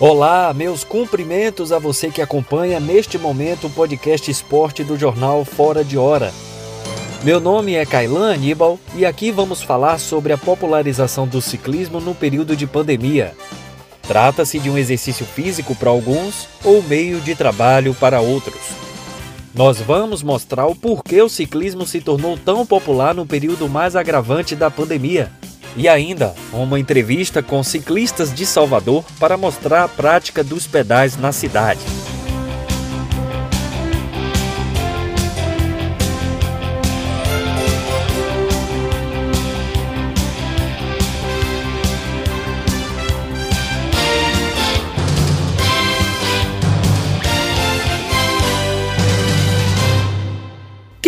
Olá, meus cumprimentos a você que acompanha neste momento o podcast esporte do jornal Fora de Hora. Meu nome é Kailan Aníbal e aqui vamos falar sobre a popularização do ciclismo no período de pandemia. Trata-se de um exercício físico para alguns ou meio de trabalho para outros. Nós vamos mostrar o porquê o ciclismo se tornou tão popular no período mais agravante da pandemia e ainda uma entrevista com ciclistas de Salvador para mostrar a prática dos pedais na cidade.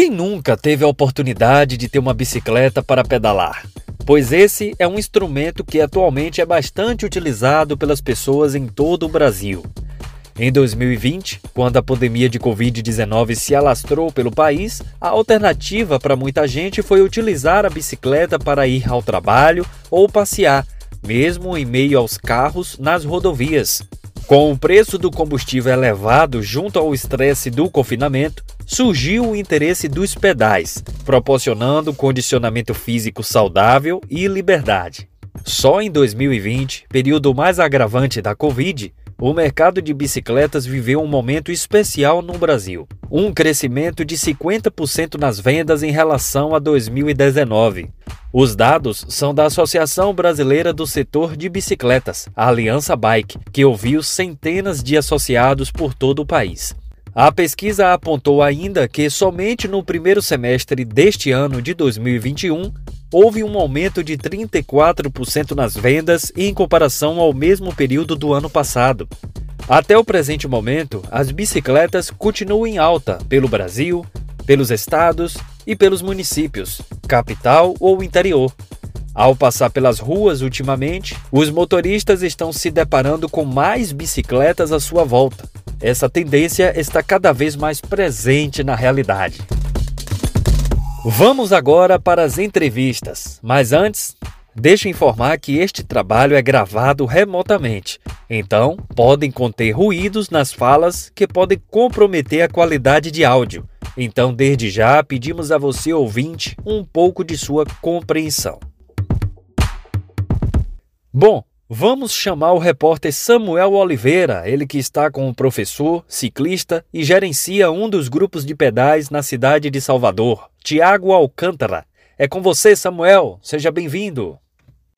Quem nunca teve a oportunidade de ter uma bicicleta para pedalar? pois esse é um instrumento que atualmente é bastante utilizado pelas pessoas em todo o Brasil. Em 2020, quando a pandemia de Covid-19 se alastrou pelo país, a alternativa para muita gente foi utilizar a bicicleta para ir ao trabalho ou passear, mesmo em meio aos carros nas rodovias. Com o preço do combustível elevado junto ao estresse do confinamento, surgiu o interesse dos pedais, proporcionando condicionamento físico saudável e liberdade. Só em 2020, período mais agravante da Covid, o mercado de bicicletas viveu um momento especial no Brasil. Um crescimento de 50% nas vendas em relação a 2019. Os dados são da Associação Brasileira do Setor de Bicicletas, a Aliança Bike, que ouviu centenas de associados por todo o país. A pesquisa apontou ainda que somente no primeiro semestre deste ano de 2021 houve um aumento de 34% nas vendas em comparação ao mesmo período do ano passado. Até o presente momento, as bicicletas continuam em alta pelo Brasil, pelos estados e pelos municípios, capital ou interior. Ao passar pelas ruas ultimamente, os motoristas estão se deparando com mais bicicletas à sua volta. Essa tendência está cada vez mais presente na realidade. Vamos agora para as entrevistas, mas antes, deixa informar que este trabalho é gravado remotamente, então podem conter ruídos nas falas que podem comprometer a qualidade de áudio. Então, desde já, pedimos a você ouvinte um pouco de sua compreensão. Bom, vamos chamar o repórter Samuel Oliveira, ele que está com o professor, ciclista e gerencia um dos grupos de pedais na cidade de Salvador, Tiago Alcântara. É com você, Samuel. Seja bem-vindo.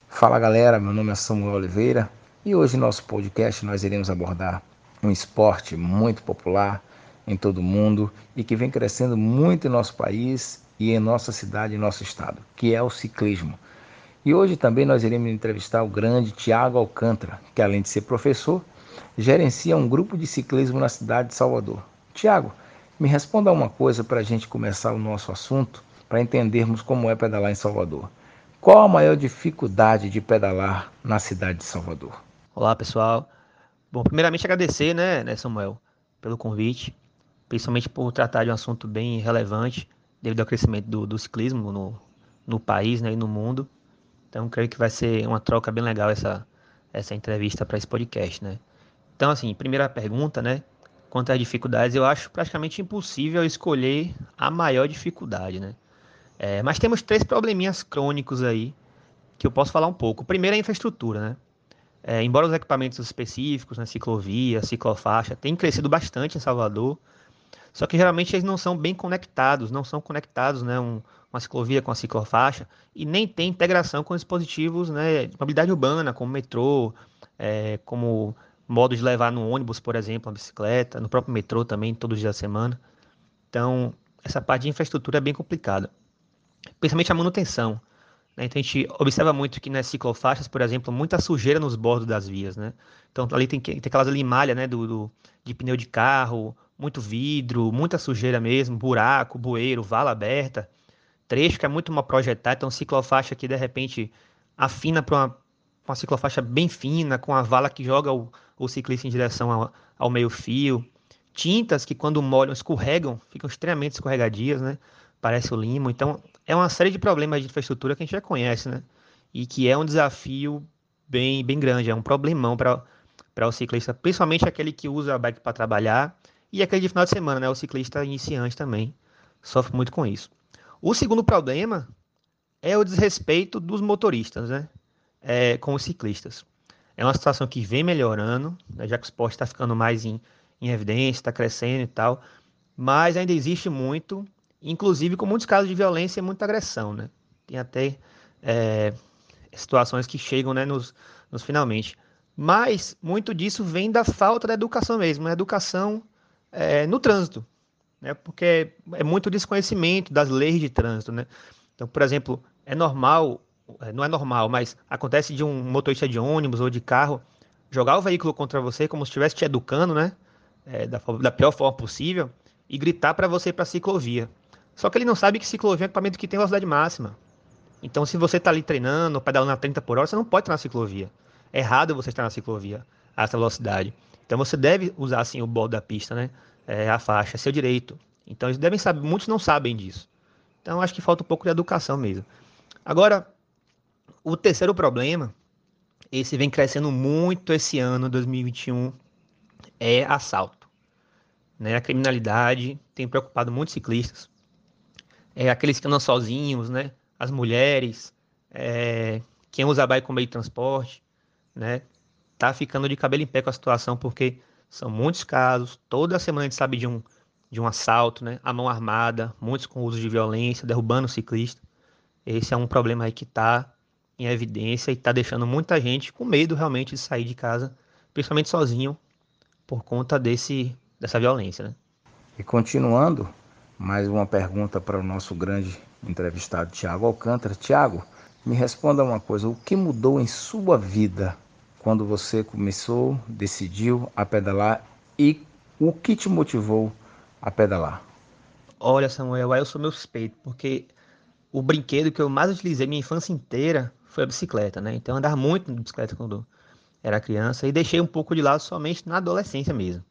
Fala galera, meu nome é Samuel Oliveira e hoje no nosso podcast nós iremos abordar um esporte muito popular em todo o mundo e que vem crescendo muito em nosso país e em nossa cidade e nosso estado, que é o ciclismo. E hoje também nós iremos entrevistar o grande Tiago Alcântara, que além de ser professor, gerencia um grupo de ciclismo na cidade de Salvador. Tiago, me responda uma coisa para a gente começar o nosso assunto, para entendermos como é pedalar em Salvador. Qual a maior dificuldade de pedalar na cidade de Salvador? Olá, pessoal. Bom, primeiramente agradecer, né, né Samuel, pelo convite, principalmente por tratar de um assunto bem relevante devido ao crescimento do, do ciclismo no, no país né, e no mundo. Então, creio que vai ser uma troca bem legal essa, essa entrevista para esse podcast, né? Então, assim, primeira pergunta, né? Quanto às dificuldades, eu acho praticamente impossível escolher a maior dificuldade, né? É, mas temos três probleminhas crônicos aí que eu posso falar um pouco. Primeiro é a infraestrutura, né? É, embora os equipamentos específicos, né, ciclovia, ciclofaixa, tenham crescido bastante em Salvador, só que geralmente eles não são bem conectados, não são conectados, né, um, uma ciclovia com a ciclofaixa, e nem tem integração com dispositivos né, de mobilidade urbana, como metrô, é, como modo de levar no ônibus, por exemplo, a bicicleta, no próprio metrô também, todos os dias da semana. Então, essa parte de infraestrutura é bem complicada, principalmente a manutenção. Né? Então, a gente observa muito que nas ciclofaixas, por exemplo, muita sujeira nos bordos das vias. Né? Então, ali tem, tem aquelas limalhas né, do, do, de pneu de carro, muito vidro, muita sujeira mesmo, buraco, bueiro, vala aberta trecho que é muito mal projetado, então ciclofaixa que de repente afina para uma, uma ciclofaixa bem fina, com a vala que joga o, o ciclista em direção ao, ao meio fio, tintas que quando molham escorregam, ficam extremamente escorregadias, né? Parece o limo. Então, é uma série de problemas de infraestrutura que a gente já conhece, né? E que é um desafio bem, bem grande, é um problemão para para o ciclista, principalmente aquele que usa a bike para trabalhar e aquele de final de semana, né? O ciclista iniciante também sofre muito com isso. O segundo problema é o desrespeito dos motoristas, né? É, com os ciclistas. É uma situação que vem melhorando, né? já que o esporte está ficando mais em, em evidência, está crescendo e tal, mas ainda existe muito, inclusive com muitos casos de violência e muita agressão, né? Tem até é, situações que chegam né, nos, nos finalmente. Mas muito disso vem da falta da educação mesmo, a educação é, no trânsito, né? Porque é muito desconhecimento das leis de trânsito, né? Então, por exemplo, é normal, é, não é normal, mas acontece de um motorista de ônibus ou de carro jogar o veículo contra você como se estivesse te educando, né? É, da, da, pior forma possível e gritar para você ir para a ciclovia. Só que ele não sabe que ciclovia é um equipamento que tem velocidade máxima. Então, se você está ali treinando, pedalando a 30 por hora, você não pode estar na ciclovia. É errado você estar na ciclovia a essa velocidade. Então, você deve usar assim o bolo da pista, né? É, a faixa, seu direito. Então, eles devem saber, muitos não sabem disso. Então, acho que falta um pouco de educação mesmo. Agora, o terceiro problema, esse vem crescendo muito esse ano, 2021, é assalto. Né? A criminalidade tem preocupado muitos ciclistas. É aqueles que andam sozinhos, né? as mulheres, é, quem usa bike como meio de transporte, né? Tá ficando de cabelo em pé com a situação, porque são muitos casos, toda semana a gente sabe de um, de um assalto, né? A mão armada, muitos com uso de violência, derrubando o ciclista. Esse é um problema aí que está em evidência e está deixando muita gente com medo realmente de sair de casa, principalmente sozinho, por conta desse, dessa violência, né? E continuando, mais uma pergunta para o nosso grande entrevistado Tiago Alcântara. Tiago, me responda uma coisa: o que mudou em sua vida quando você começou, decidiu a pedalar e o que te motivou a pedalar? Olha, Samuel, eu sou meu suspeito, porque o brinquedo que eu mais utilizei minha infância inteira foi a bicicleta, né? Então eu andava muito de bicicleta quando era criança e deixei um pouco de lado somente na adolescência mesmo.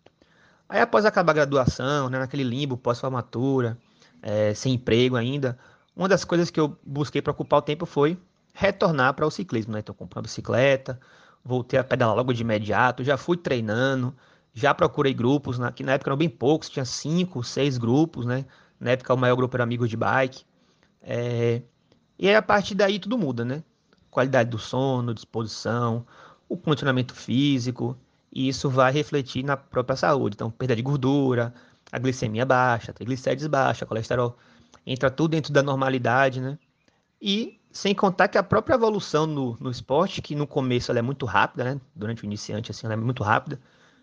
Aí após acabar a graduação, né, naquele limbo pós-formatura, é, sem emprego ainda, uma das coisas que eu busquei para ocupar o tempo foi retornar para o ciclismo, né? Então, comprei uma bicicleta, voltei a pedalar logo de imediato, já fui treinando, já procurei grupos, né? que na época eram bem poucos, tinha cinco, seis grupos, né? Na época o maior grupo era Amigos de Bike. É... E aí a partir daí tudo muda, né? Qualidade do sono, disposição, o condicionamento físico, e isso vai refletir na própria saúde. Então, perda de gordura, a glicemia baixa, triglicérides baixa, colesterol entra tudo dentro da normalidade, né? E sem contar que a própria evolução no, no esporte, que no começo ela é muito rápida, né? Durante o iniciante, assim, ela é muito rápida,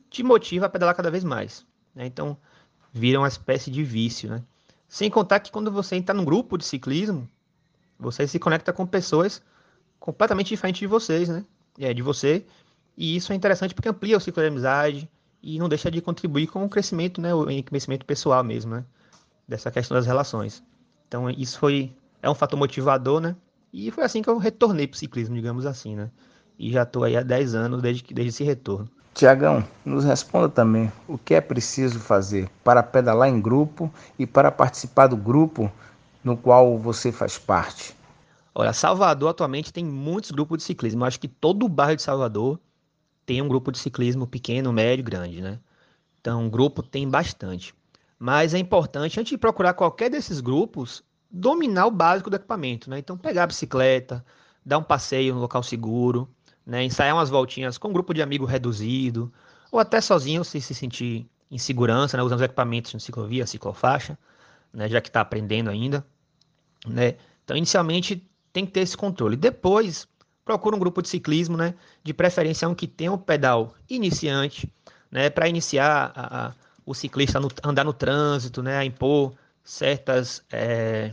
te motiva a pedalar cada vez mais. Né? Então, vira uma espécie de vício, né? Sem contar que quando você entra num grupo de ciclismo, você se conecta com pessoas completamente diferentes de vocês, né? É, de você. E isso é interessante porque amplia o ciclo de amizade e não deixa de contribuir com o crescimento, né? O crescimento pessoal mesmo, né? dessa questão das relações. Então isso foi é um fator motivador, né? E foi assim que eu retornei para o ciclismo, digamos assim, né? E já estou aí há 10 anos desde, desde esse retorno. Tiagão, nos responda também o que é preciso fazer para pedalar em grupo e para participar do grupo no qual você faz parte. Olha, Salvador atualmente tem muitos grupos de ciclismo. Eu acho que todo o bairro de Salvador tem um grupo de ciclismo pequeno, médio, grande, né? Então, um grupo tem bastante. Mas é importante, antes de procurar qualquer desses grupos, dominar o básico do equipamento, né? Então, pegar a bicicleta, dar um passeio no local seguro, né? ensaiar umas voltinhas com um grupo de amigos reduzido, ou até sozinho se se sentir em segurança, né? usando os equipamentos de ciclovia, ciclofaixa, né? já que está aprendendo ainda. Né? Então, inicialmente, tem que ter esse controle. Depois, procura um grupo de ciclismo, né? de preferência um que tenha um pedal iniciante, né? para iniciar a, a o ciclista andar no trânsito, né, a impor certas é,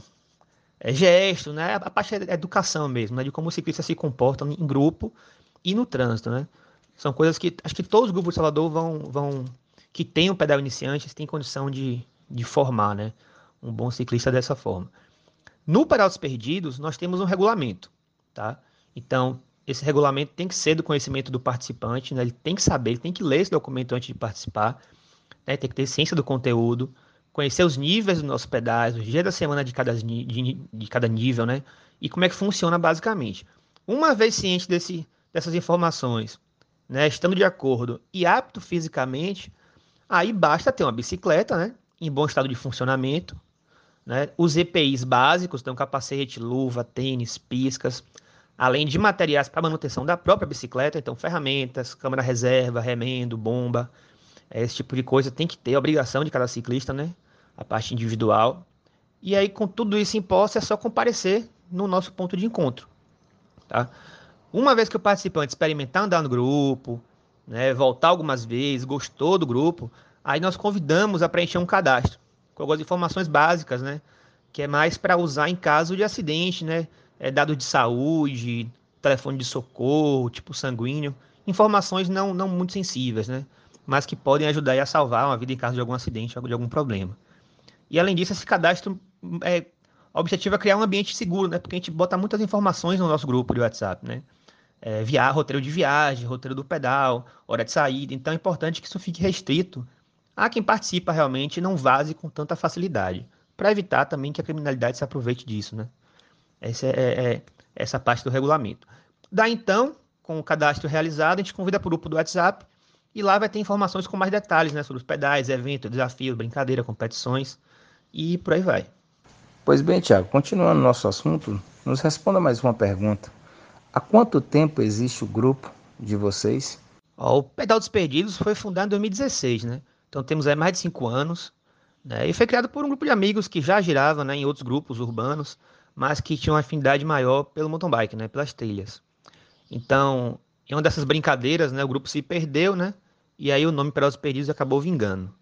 é, gestos, né, a parte da educação mesmo, né, de como o ciclista se comporta em grupo e no trânsito, né. São coisas que acho que todos os grupos de Salvador vão, vão que têm um pedal iniciante têm condição de, de formar, né, um bom ciclista dessa forma. No pedal dos perdidos, nós temos um regulamento, tá? Então, esse regulamento tem que ser do conhecimento do participante, né? ele tem que saber, ele tem que ler esse documento antes de participar né? Tem que ter ciência do conteúdo, conhecer os níveis dos nossos pedais, os dias da semana de cada, de, de cada nível, né? E como é que funciona basicamente. Uma vez ciente desse, dessas informações, né, estando de acordo e apto fisicamente, aí basta ter uma bicicleta, né, em bom estado de funcionamento, né, os EPIs básicos, então capacete, luva, tênis, piscas, além de materiais para manutenção da própria bicicleta, então ferramentas, câmera reserva, remendo, bomba, esse tipo de coisa tem que ter, obrigação de cada ciclista, né, a parte individual. E aí, com tudo isso em posse, é só comparecer no nosso ponto de encontro. Tá? Uma vez que o participante experimentar andar no grupo, né, voltar algumas vezes, gostou do grupo, aí nós convidamos a preencher um cadastro com algumas informações básicas, né, que é mais para usar em caso de acidente, né, é, dados de saúde, telefone de socorro, tipo sanguíneo, informações não, não muito sensíveis, né, mas que podem ajudar a salvar uma vida em caso de algum acidente de algum problema. E além disso, esse cadastro é, o objetivo é criar um ambiente seguro, né? Porque a gente bota muitas informações no nosso grupo de WhatsApp, né? É, roteiro de viagem, roteiro do pedal, hora de saída. Então é importante que isso fique restrito a quem participa realmente e não vaze com tanta facilidade, para evitar também que a criminalidade se aproveite disso, né? Essa é, é, é essa parte do regulamento. Daí então, com o cadastro realizado, a gente convida para o grupo do WhatsApp e lá vai ter informações com mais detalhes, né? Sobre os pedais, eventos, desafios, brincadeira, competições e por aí vai. Pois bem, Tiago, continuando nosso assunto, nos responda mais uma pergunta. Há quanto tempo existe o grupo de vocês? o Pedal dos Perdidos foi fundado em 2016, né? Então temos aí mais de cinco anos. Né? E foi criado por um grupo de amigos que já girava né, em outros grupos urbanos, mas que tinham uma afinidade maior pelo mountain bike, né? Pelas trilhas. Então, em uma dessas brincadeiras, né, o grupo se perdeu, né? E aí o nome Pedal dos Perdidos acabou vingando.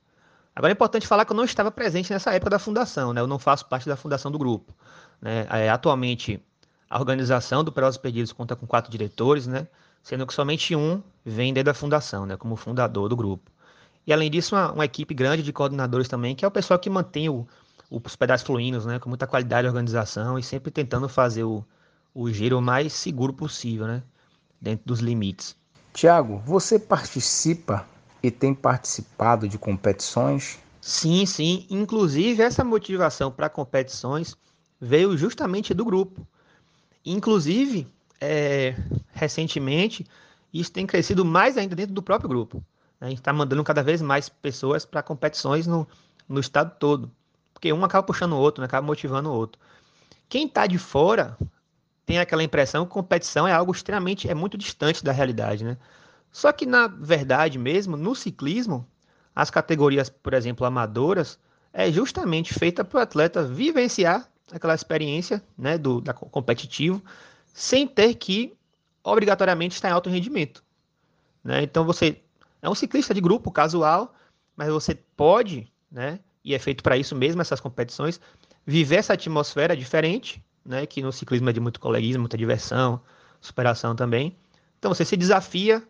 Agora é importante falar que eu não estava presente nessa época da fundação, né? Eu não faço parte da fundação do grupo. Né? É, atualmente, a organização do Pelotas Perdidos conta com quatro diretores, né? Sendo que somente um vem desde a fundação, né? Como fundador do grupo. E além disso, uma, uma equipe grande de coordenadores também, que é o pessoal que mantém o, os pedais fluindo, né? Com muita qualidade de organização e sempre tentando fazer o, o giro o mais seguro possível, né? Dentro dos limites. Tiago, você participa e tem participado de competições? Sim, sim. Inclusive, essa motivação para competições veio justamente do grupo. Inclusive, é, recentemente, isso tem crescido mais ainda dentro do próprio grupo. A gente está mandando cada vez mais pessoas para competições no, no estado todo. Porque um acaba puxando o outro, né? acaba motivando o outro. Quem está de fora tem aquela impressão que competição é algo extremamente, é muito distante da realidade, né? Só que, na verdade mesmo, no ciclismo, as categorias, por exemplo, amadoras, é justamente feita para o atleta vivenciar aquela experiência né, do da competitivo, sem ter que obrigatoriamente estar em alto rendimento. Né? Então você é um ciclista de grupo casual, mas você pode, né, e é feito para isso mesmo essas competições, viver essa atmosfera diferente, né, que no ciclismo é de muito coleguismo, muita diversão, superação também. Então você se desafia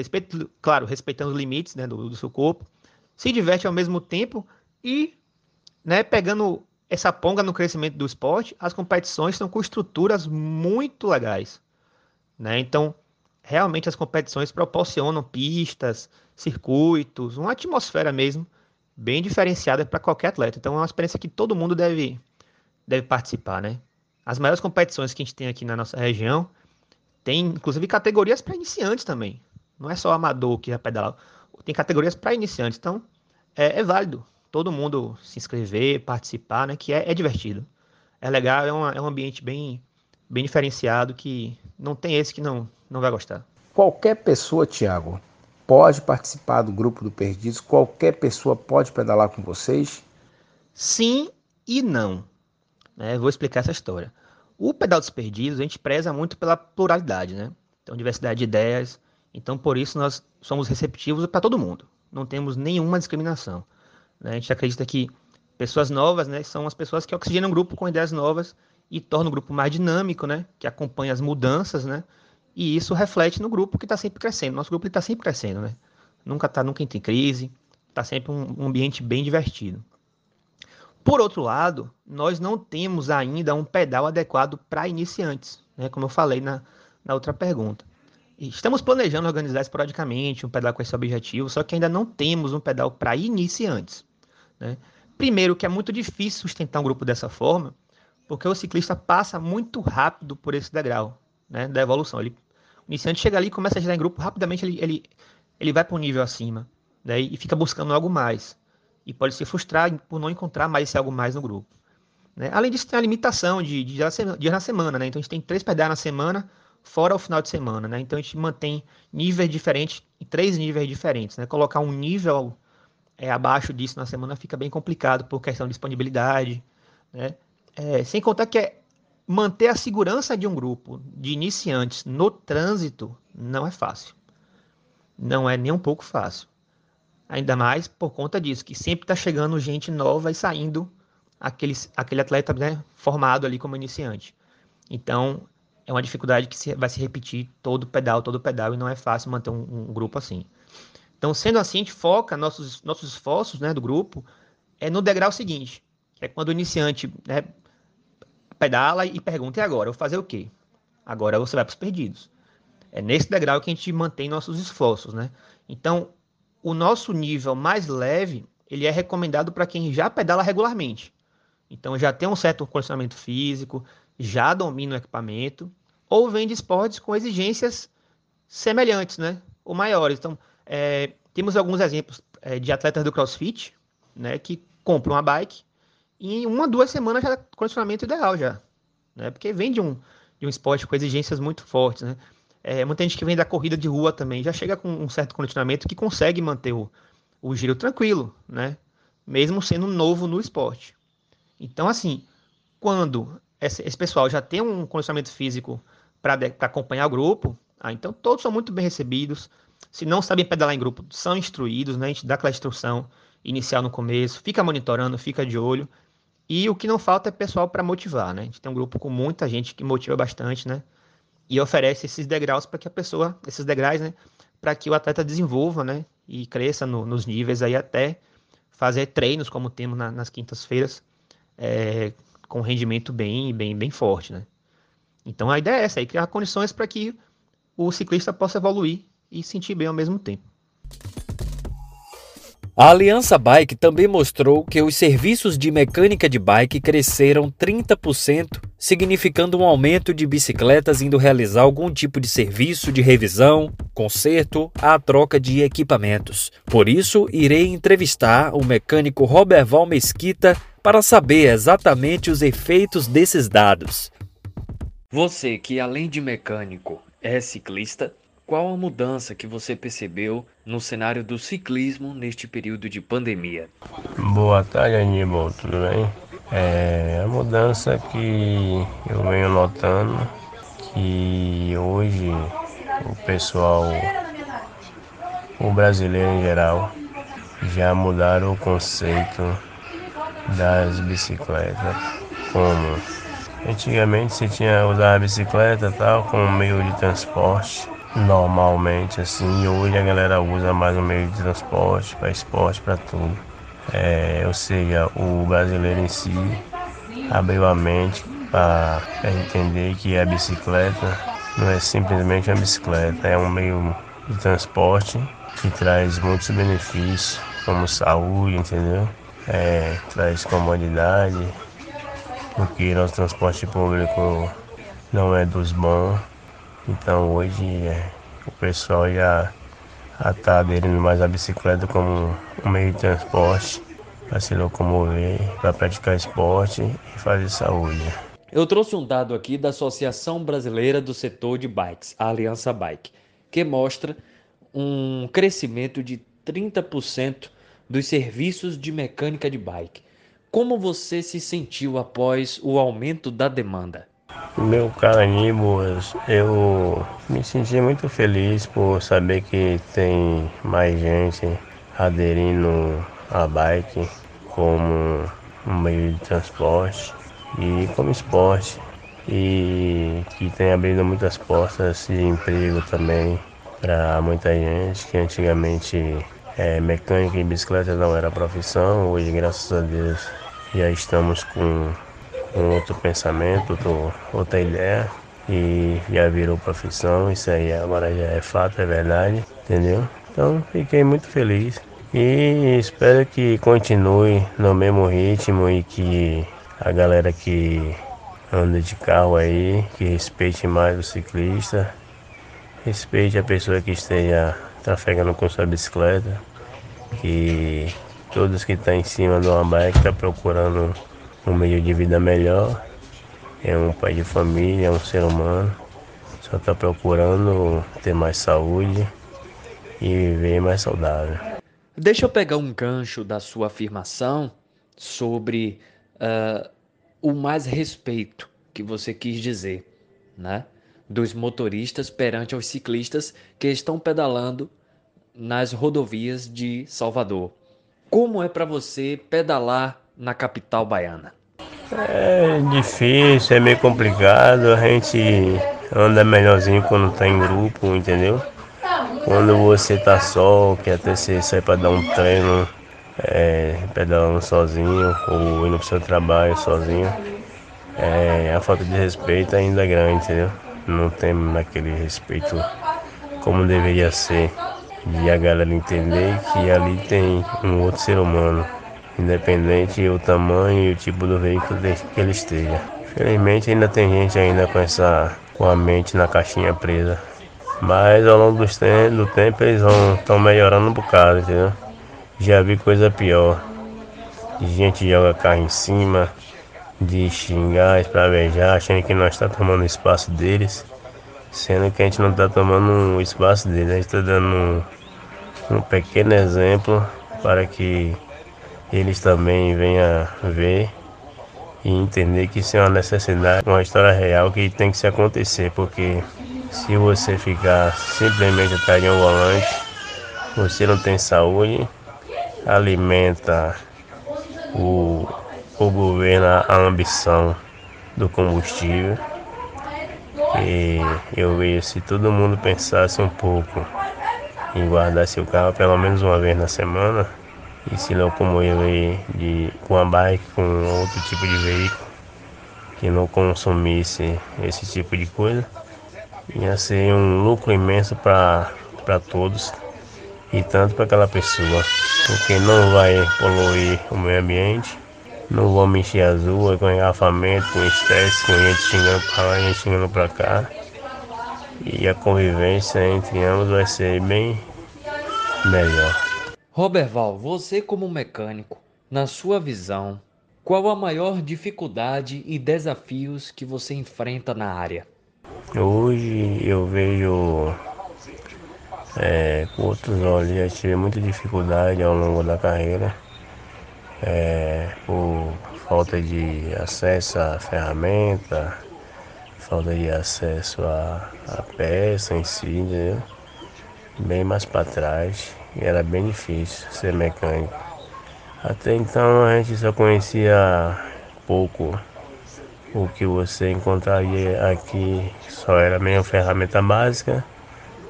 respeito, claro, respeitando os limites né, do, do, seu corpo, se diverte ao mesmo tempo e, né, pegando essa ponga no crescimento do esporte, as competições estão com estruturas muito legais, né? Então, realmente as competições proporcionam pistas, circuitos, uma atmosfera mesmo bem diferenciada para qualquer atleta. Então, é uma experiência que todo mundo deve deve participar, né? As maiores competições que a gente tem aqui na nossa região tem inclusive categorias para iniciantes também. Não é só amador que vai pedalar. Tem categorias para iniciantes. Então, é, é, válido todo mundo se inscrever, participar, né? Que é, é divertido. É legal, é, uma, é um ambiente bem, bem diferenciado que não tem esse que não, não vai gostar. Qualquer pessoa, Tiago, pode participar do grupo do Perdidos? Qualquer pessoa pode pedalar com vocês? Sim e não. Né? Vou explicar essa história. O Pedal dos Perdidos, a gente preza muito pela pluralidade, né? Então, diversidade de ideias, então, por isso, nós somos receptivos para todo mundo. Não temos nenhuma discriminação. Né? A gente acredita que pessoas novas né, são as pessoas que oxigenam o grupo com ideias novas e tornam o grupo mais dinâmico, né? que acompanha as mudanças, né? e isso reflete no grupo que está sempre crescendo. Nosso grupo está sempre crescendo. Né? Nunca está nunca em crise, está sempre um, um ambiente bem divertido. Por outro lado, nós não temos ainda um pedal adequado para iniciantes, né? como eu falei na, na outra pergunta. Estamos planejando organizar esporadicamente um pedal com esse objetivo, só que ainda não temos um pedal para iniciantes. Né? Primeiro, que é muito difícil sustentar um grupo dessa forma, porque o ciclista passa muito rápido por esse degrau né, da evolução. Ele, iniciante chega ali e começa a girar em grupo, rapidamente ele, ele, ele vai para um nível acima né, e fica buscando algo mais. E pode se frustrar por não encontrar mais esse algo mais no grupo. Né? Além disso, tem a limitação de dias na semana. Né? Então a gente tem três pedais na semana, fora o final de semana. Né? Então a gente mantém níveis diferentes, três níveis diferentes. Né? Colocar um nível é, abaixo disso na semana fica bem complicado por questão de disponibilidade. Né? É, sem contar que é, manter a segurança de um grupo de iniciantes no trânsito não é fácil. Não é nem um pouco fácil. Ainda mais por conta disso, que sempre está chegando gente nova e saindo aquele, aquele atleta né, formado ali como iniciante. Então, é uma dificuldade que se, vai se repetir todo pedal, todo pedal, e não é fácil manter um, um, grupo assim. Então, sendo assim, a gente foca nossos, nossos esforços né, do grupo é no degrau seguinte, que é quando o iniciante né, pedala e pergunta, e agora? Eu vou fazer o quê? Agora você vai para os perdidos. É nesse degrau que a gente mantém nossos esforços, né? Então, o nosso nível mais leve, ele é recomendado para quem já pedala regularmente. Então já tem um certo condicionamento físico, já domina o equipamento, ou vem de esportes com exigências semelhantes, né? Ou maiores. Então, é, temos alguns exemplos é, de atletas do CrossFit, né? Que compram uma bike e em uma, duas semanas já é condicionamento ideal já. Né? Porque vem de um, de um esporte com exigências muito fortes, né? É, muita gente que vem da corrida de rua também já chega com um certo condicionamento que consegue manter o, o giro tranquilo, né? Mesmo sendo novo no esporte. Então, assim, quando esse pessoal já tem um condicionamento físico para acompanhar o grupo, ah, então todos são muito bem recebidos. Se não sabem pedalar em grupo, são instruídos, né? A gente dá aquela instrução inicial no começo, fica monitorando, fica de olho. E o que não falta é pessoal para motivar, né? A gente tem um grupo com muita gente que motiva bastante, né? e oferece esses degraus para que a pessoa, esses degraus, né, para que o atleta desenvolva, né, e cresça no, nos níveis aí até fazer treinos como temos na, nas quintas-feiras, é, com rendimento bem, bem, bem forte, né. Então a ideia é essa, criar condições para que o ciclista possa evoluir e sentir bem ao mesmo tempo. A Aliança Bike também mostrou que os serviços de mecânica de bike cresceram 30%, significando um aumento de bicicletas indo realizar algum tipo de serviço de revisão, conserto, a troca de equipamentos. Por isso, irei entrevistar o mecânico Roberval Mesquita para saber exatamente os efeitos desses dados. Você que além de mecânico é ciclista, qual a mudança que você percebeu no cenário do ciclismo neste período de pandemia? Boa tarde, Aníbal, tudo bem? É, a mudança que eu venho notando que hoje o pessoal, o brasileiro em geral, já mudaram o conceito das bicicletas. Como antigamente se tinha usar a bicicleta tal como meio de transporte normalmente assim. Hoje a galera usa mais o meio de transporte, para esporte, para tudo. É, ou seja, o brasileiro em si abriu a mente para entender que a bicicleta não é simplesmente uma bicicleta, é um meio de transporte que traz muitos benefícios, como saúde, entendeu? É, traz comodidade, porque nosso transporte público não é dos bons, então hoje é, o pessoal já está aderindo mais à bicicleta como um meio de transporte para se locomover, para praticar esporte e fazer saúde. Eu trouxe um dado aqui da Associação Brasileira do Setor de Bikes, a Aliança Bike, que mostra um crescimento de 30% dos serviços de mecânica de bike. Como você se sentiu após o aumento da demanda? Meu caro Aníbal, eu me senti muito feliz por saber que tem mais gente aderindo à bike como um meio de transporte e como esporte e que tem abrido muitas portas de emprego também para muita gente que antigamente é, mecânica e bicicleta não era profissão, hoje graças a Deus já estamos com um outro pensamento, outro, outra ideia. E já virou profissão, isso aí agora já é fato, é verdade, entendeu? Então fiquei muito feliz. E espero que continue no mesmo ritmo e que a galera que anda de carro aí, que respeite mais o ciclista respeite a pessoa que esteja trafegando com sua bicicleta, que todos que estão em cima uma bike estão procurando um meio de vida melhor, é um pai de família, é um ser humano, só está procurando ter mais saúde e viver mais saudável. Deixa eu pegar um gancho da sua afirmação sobre uh, o mais respeito que você quis dizer, né? Dos motoristas perante os ciclistas que estão pedalando nas rodovias de Salvador. Como é para você pedalar na capital baiana? É difícil, é meio complicado. A gente anda melhorzinho quando tá em grupo, entendeu? Quando você tá só, que até você sai para dar um treino, é, pedalando sozinho ou indo pro seu trabalho sozinho, é, a falta de respeito ainda é grande, entendeu? Não tem aquele respeito como deveria ser. De a galera entender que ali tem um outro ser humano, independente o tamanho e o tipo do veículo que ele esteja. Infelizmente ainda tem gente ainda com essa com a mente na caixinha presa. Mas ao longo dos do tempo eles vão estão melhorando um bocado, entendeu? Já vi coisa pior. Gente joga carro em cima, de xingar, espravejar, achando que nós está tomando espaço deles, sendo que a gente não está tomando o espaço deles, a gente está dando um, um pequeno exemplo para que eles também venham ver e entender que isso é uma necessidade, uma história real que tem que se acontecer, porque se você ficar simplesmente atrás de um volante, você não tem saúde, alimenta o o governo a ambição do combustível. E eu vejo se todo mundo pensasse um pouco em guardar seu carro pelo menos uma vez na semana e se locomover de, com a bike, com outro tipo de veículo que não consumisse esse tipo de coisa, ia ser um lucro imenso para todos e tanto para aquela pessoa, porque não vai poluir o meio ambiente não vou mexer as ruas com engarrafamento, com estresse, com gente xingando pra lá, gente xingando pra cá. E a convivência entre ambos vai ser bem melhor. Roberval, você como mecânico, na sua visão, qual a maior dificuldade e desafios que você enfrenta na área? Hoje eu vejo é, com outros olhos, já tive muita dificuldade ao longo da carreira é, por falta de acesso à ferramenta, falta de acesso à, à peça em si, entendeu? bem mais para trás e era bem difícil ser mecânico. Até então a gente só conhecia pouco o que você encontraria aqui só era meio ferramenta básica,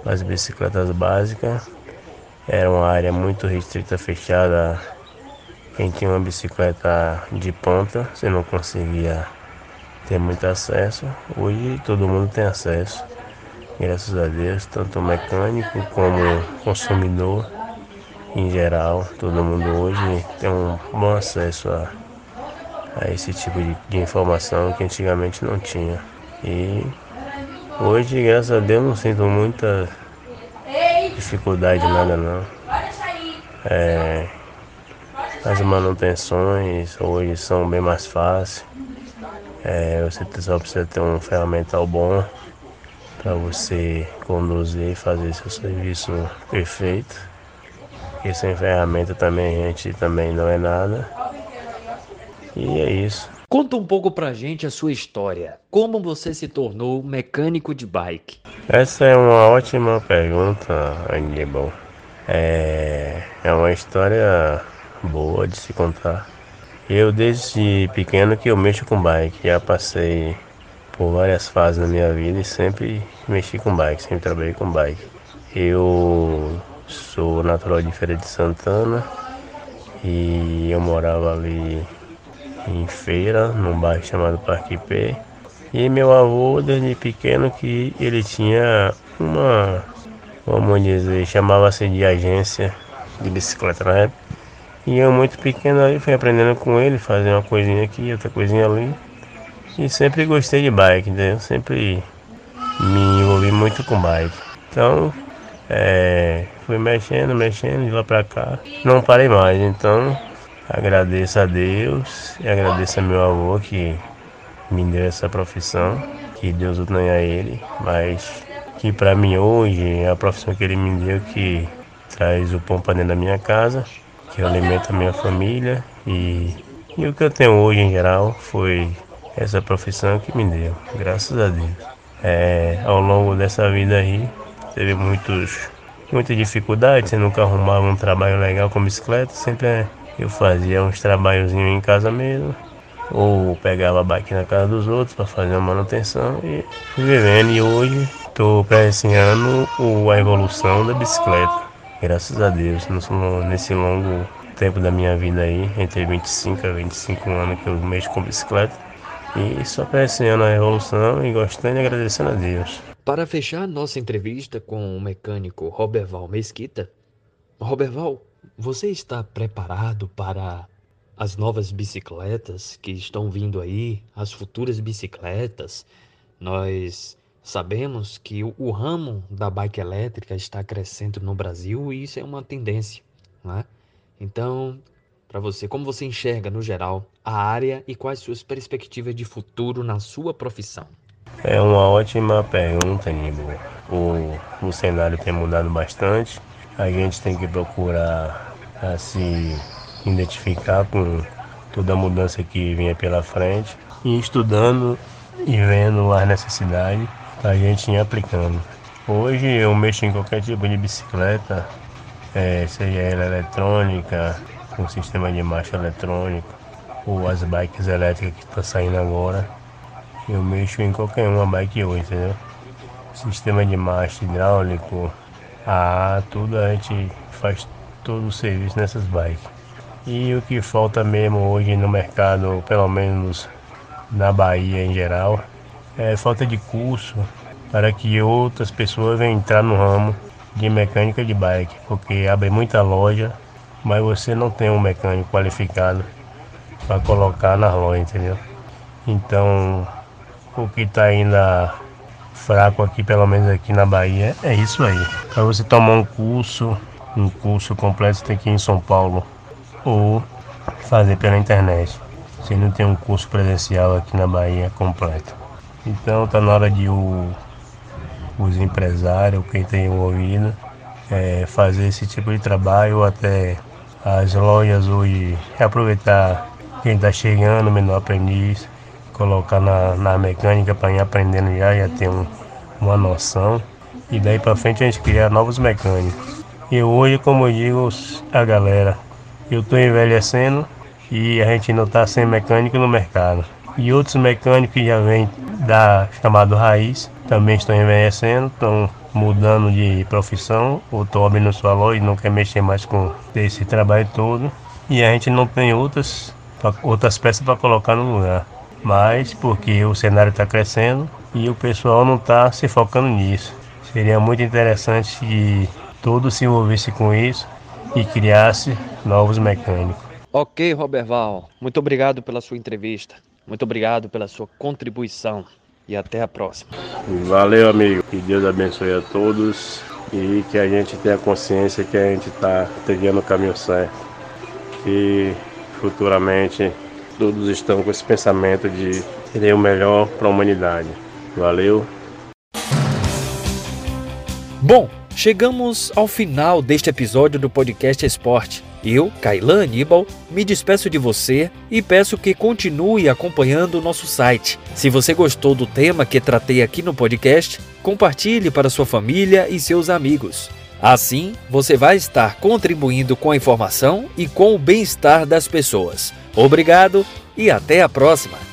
as bicicletas básicas. Era uma área muito restrita, fechada quem tinha uma bicicleta de ponta, você não conseguia ter muito acesso. Hoje todo mundo tem acesso, graças a Deus, tanto o mecânico como consumidor em geral. Todo mundo hoje tem um bom acesso a, a esse tipo de, de informação que antigamente não tinha. E hoje, graças a Deus, não sinto muita dificuldade nada não. É, as manutenções hoje são bem mais fáceis. É, você só precisa ter um ferramental bom para você conduzir e fazer seu serviço perfeito. E sem ferramenta também a gente também não é nada. E é isso. Conta um pouco pra gente a sua história. Como você se tornou mecânico de bike? Essa é uma ótima pergunta, Aníbal. É, é uma história boa de se contar. Eu desde pequeno que eu mexo com bike, já passei por várias fases na minha vida e sempre mexi com bike, sempre trabalhei com bike. Eu sou natural de Feira de Santana e eu morava ali em Feira, num bairro chamado Parque P. E meu avô, desde pequeno, que ele tinha uma, vamos dizer, chamava-se de agência de bicicleta na época. E eu muito pequeno aí fui aprendendo com ele, fazer uma coisinha aqui, outra coisinha ali. E sempre gostei de bike, entendeu? Sempre me envolvi muito com bike. Então, é, fui mexendo, mexendo de lá pra cá. Não parei mais, então agradeço a Deus e agradeço a meu avô que me deu essa profissão. Que Deus o tenha a ele, mas que para mim hoje é a profissão que ele me deu que traz o pão para dentro da minha casa, que alimenta a minha família e, e o que eu tenho hoje em geral foi essa profissão que me deu, graças a Deus. É, ao longo dessa vida aí, teve muitos, muitas dificuldades, você nunca arrumava um trabalho legal com bicicleta, sempre eu fazia uns trabalhozinhos em casa mesmo, ou pegava a bike na casa dos outros para fazer uma manutenção e fui vivendo e hoje estou presenciando a evolução da bicicleta. Graças a Deus, nesse longo tempo da minha vida aí, entre 25 a 25 anos que eu mexo com bicicleta. E só presenciando a evolução e gostando e agradecendo a Deus. Para fechar nossa entrevista com o mecânico Roberval Mesquita, Roberval, você está preparado para as novas bicicletas que estão vindo aí, as futuras bicicletas? Nós Sabemos que o ramo da bike elétrica está crescendo no Brasil e isso é uma tendência. Né? Então, para você, como você enxerga no geral a área e quais suas perspectivas de futuro na sua profissão? É uma ótima pergunta, Nibo. O, o cenário tem mudado bastante. A gente tem que procurar se identificar com toda a mudança que vinha pela frente e estudando e vendo as necessidades a gente ia aplicando. Hoje eu mexo em qualquer tipo de bicicleta, é, seja ela eletrônica, com sistema de marcha eletrônico, ou as bikes elétricas que estão tá saindo agora. Eu mexo em qualquer uma bike hoje, entendeu? Sistema de marcha hidráulico, a tudo a gente faz todo o serviço nessas bikes. E o que falta mesmo hoje no mercado, pelo menos na Bahia em geral, é, falta de curso para que outras pessoas venham entrar no ramo de mecânica de bike, porque abre muita loja, mas você não tem um mecânico qualificado para colocar na loja, entendeu? Então, o que está ainda fraco aqui, pelo menos aqui na Bahia, é isso aí. Para você tomar um curso, um curso completo, você tem que ir em São Paulo ou fazer pela internet. Você não tem um curso presencial aqui na Bahia completo. Então tá na hora de o, os empresários, quem tem envolvido, é, fazer esse tipo de trabalho, até as lojas hoje aproveitar quem está chegando, menor aprendiz, colocar na, na mecânica para ir aprendendo já, já ter um, uma noção. E daí para frente a gente criar novos mecânicos. E hoje, como eu digo a galera, eu estou envelhecendo e a gente não está sem mecânico no mercado. E outros mecânicos que já vêm da chamado raiz também estão envelhecendo, estão mudando de profissão, ou estão abrindo sua loja e não quer mexer mais com esse trabalho todo. E a gente não tem outras, outras peças para colocar no lugar. Mas porque o cenário está crescendo e o pessoal não está se focando nisso. Seria muito interessante que todos se envolvessem com isso e criasse novos mecânicos. Ok, Roberval, muito obrigado pela sua entrevista. Muito obrigado pela sua contribuição e até a próxima. Valeu, amigo. Que Deus abençoe a todos e que a gente tenha consciência que a gente está trilhando o caminho certo. E futuramente todos estão com esse pensamento de querer o melhor para a humanidade. Valeu. Bom, chegamos ao final deste episódio do podcast Esporte. Eu, Kailan Aníbal, me despeço de você e peço que continue acompanhando o nosso site. Se você gostou do tema que tratei aqui no podcast, compartilhe para sua família e seus amigos. Assim, você vai estar contribuindo com a informação e com o bem-estar das pessoas. Obrigado e até a próxima!